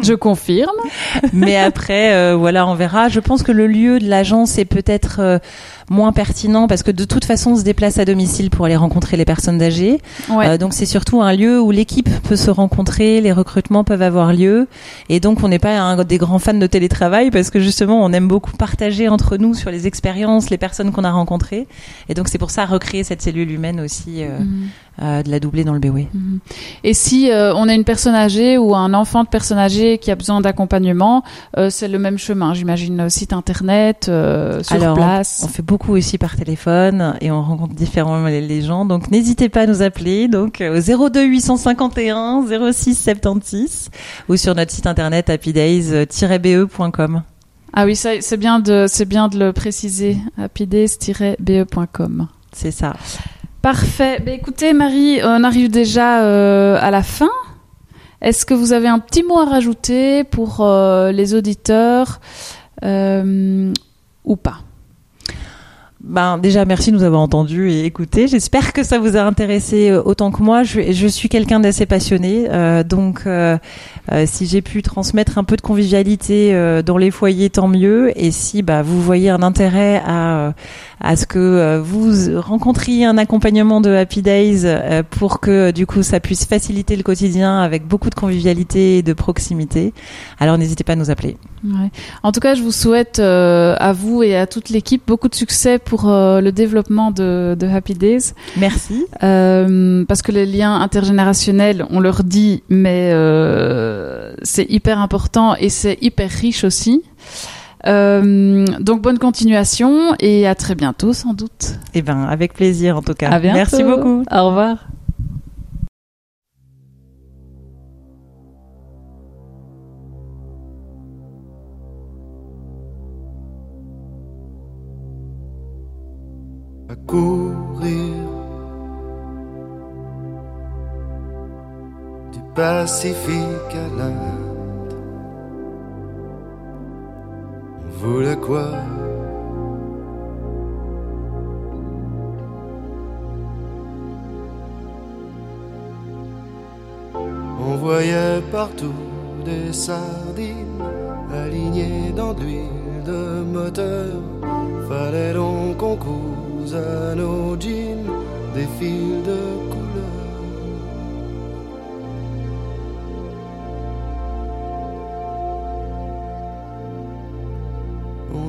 Je confirme. [laughs] Mais après, euh, voilà, on verra. Je pense que le lieu de l'agence est peut-être euh, moins pertinent parce que de toute façon, on se déplace à domicile pour aller rencontrer les personnes âgées. Ouais. Euh, donc c'est surtout un lieu où l'équipe peut se rencontrer, les recrutements peuvent avoir lieu. Et donc on n'est pas un, des grands fans de télétravail parce que justement, on aime beaucoup partager entre nous sur les expériences, les personnes qu'on a rencontrées. Et donc c'est pour ça recréer cette cellule humaine aussi, euh, Mhm. Euh, de la doubler dans le BOE. Mhm. Et si euh, on a une personne âgée ou un enfant de personne âgée qui a besoin d'accompagnement, euh, c'est le même chemin, j'imagine, site internet, sur Alors, place. On fait beaucoup aussi par téléphone et on rencontre différemment les, gens. Donc n'hésitez pas à nous appeler donc au 02 851 06 76 ou sur notre site internet happydays-be.com. Ah oui, c'est bien de, c'est bien de le préciser. happydays-be.com. C'est ça. Parfait. Ben, écoutez, Marie, on arrive déjà euh, à la fin. Est-ce que vous avez un petit mot à rajouter pour euh, les auditeurs euh, ou pas? Ben déjà merci de nous avoir entendus et écoutés. J'espère que ça vous a intéressé autant que moi. Je, suis quelqu'un d'assez passionné, donc si j'ai pu transmettre un peu de convivialité dans les foyers, tant mieux. Et si bah, vous voyez un intérêt à à ce que euh, vous rencontriez un accompagnement de Happy Days euh, pour que du coup ça puisse faciliter le quotidien avec beaucoup de convivialité et de proximité, alors n'hésitez pas à nous appeler. Ouais. En tout cas, je vous souhaite euh, à vous et à toute l'équipe beaucoup de succès pour euh, le développement de, de Happy Days. Merci. Euh, parce que les liens intergénérationnels, on leur dit, mais euh, c'est hyper important et c'est hyper riche aussi. Euh, donc bonne continuation et à très bientôt sans doute. Eh ben avec plaisir en tout cas. À bientôt. Merci beaucoup. Au revoir. à courir du Pacifique à. Voulait quoi. On voyait partout des sardines alignées dans l'huile de moteur. Fallait donc qu'on couse à nos jeans des fils de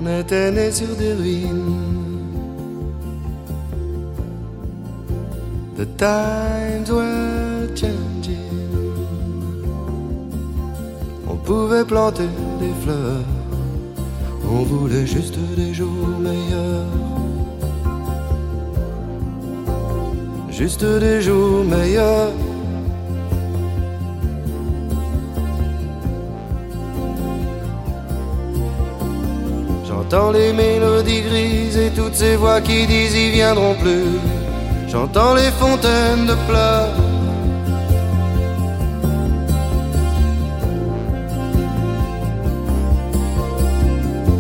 On était nés sur des ruines. The times were changing. On pouvait planter des fleurs. On voulait juste des jours meilleurs. Juste des jours meilleurs. J'entends les mélodies grises et toutes ces voix qui disent ils viendront plus. J'entends les fontaines de pleurs.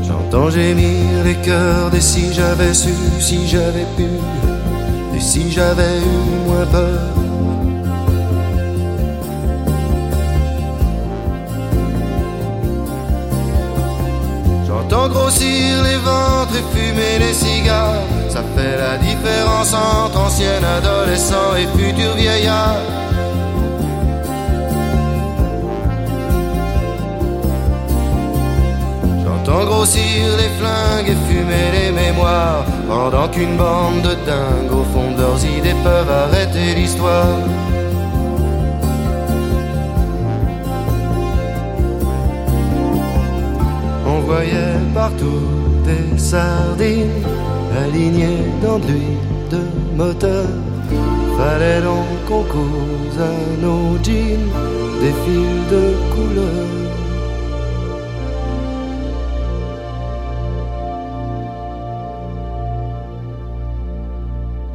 J'entends gémir les cœurs des si j'avais su, si j'avais pu, et si j'avais eu moins peur. J'entends grossir les ventres et fumer les cigares. Ça fait la différence entre ancien adolescent et futur vieillard. J'entends grossir les flingues et fumer les mémoires. Pendant qu'une bande de dingues au fond de leurs idées peuvent arrêter l'histoire. On voyait partout des sardines alignées dans de l'huile de moteur. Fallait donc qu'on cause à nos jeans des fils de couleur.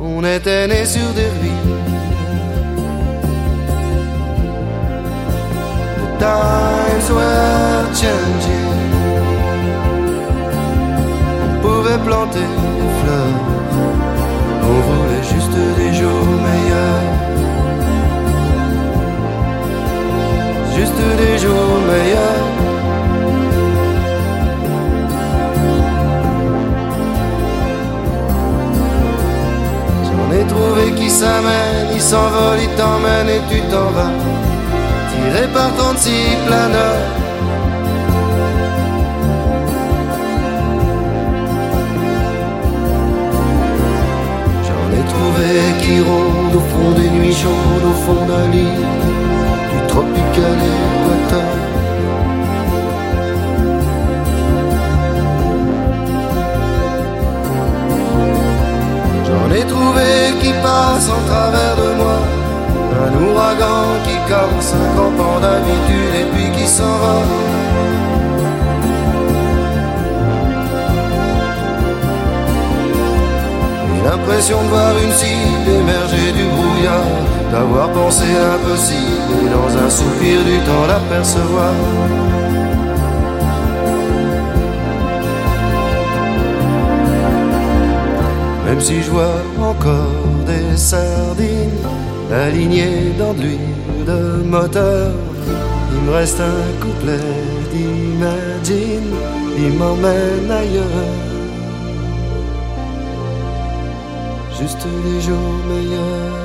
On était nés sur des ruines. The times were changing. Planter des fleurs. On voulait juste des jours meilleurs. Juste des jours meilleurs. J'en ai trouvé qui s'amènent, ils s'envolent, ils t'emmènent et tu t'en vas. Tiré par 36 planeurs. Trouvé qui rôdent au fond des nuits chaudes, au fond d'un lit, du tropical équateur. J'en ai trouvé qui passent en travers de moi. Un ouragan qui comme 50 ans d'habitude et puis qui s'en va. L'impression de voir une cible émerger du brouillard, d'avoir pensé l'impossible et dans un soupir du temps l'apercevoir. Même si je vois encore des sardines alignées dans de l'huile de moteur, il me reste un couplet d'imagine, il m'emmène ailleurs. Juste les jours meilleurs.